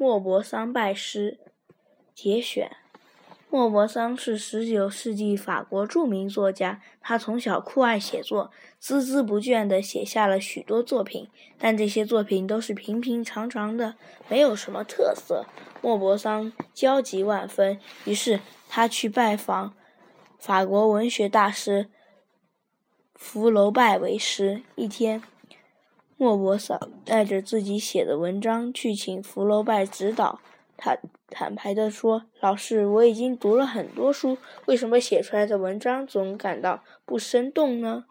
莫泊桑拜师节选。莫泊桑是19世纪法国著名作家，他从小酷爱写作，孜孜不倦地写下了许多作品，但这些作品都是平平常常的，没有什么特色。莫泊桑焦急万分，于是他去拜访法国文学大师福楼拜为师。一天。莫泊桑带着自己写的文章去请福楼拜指导，他坦白地说：“老师，我已经读了很多书，为什么写出来的文章总感到不生动呢？”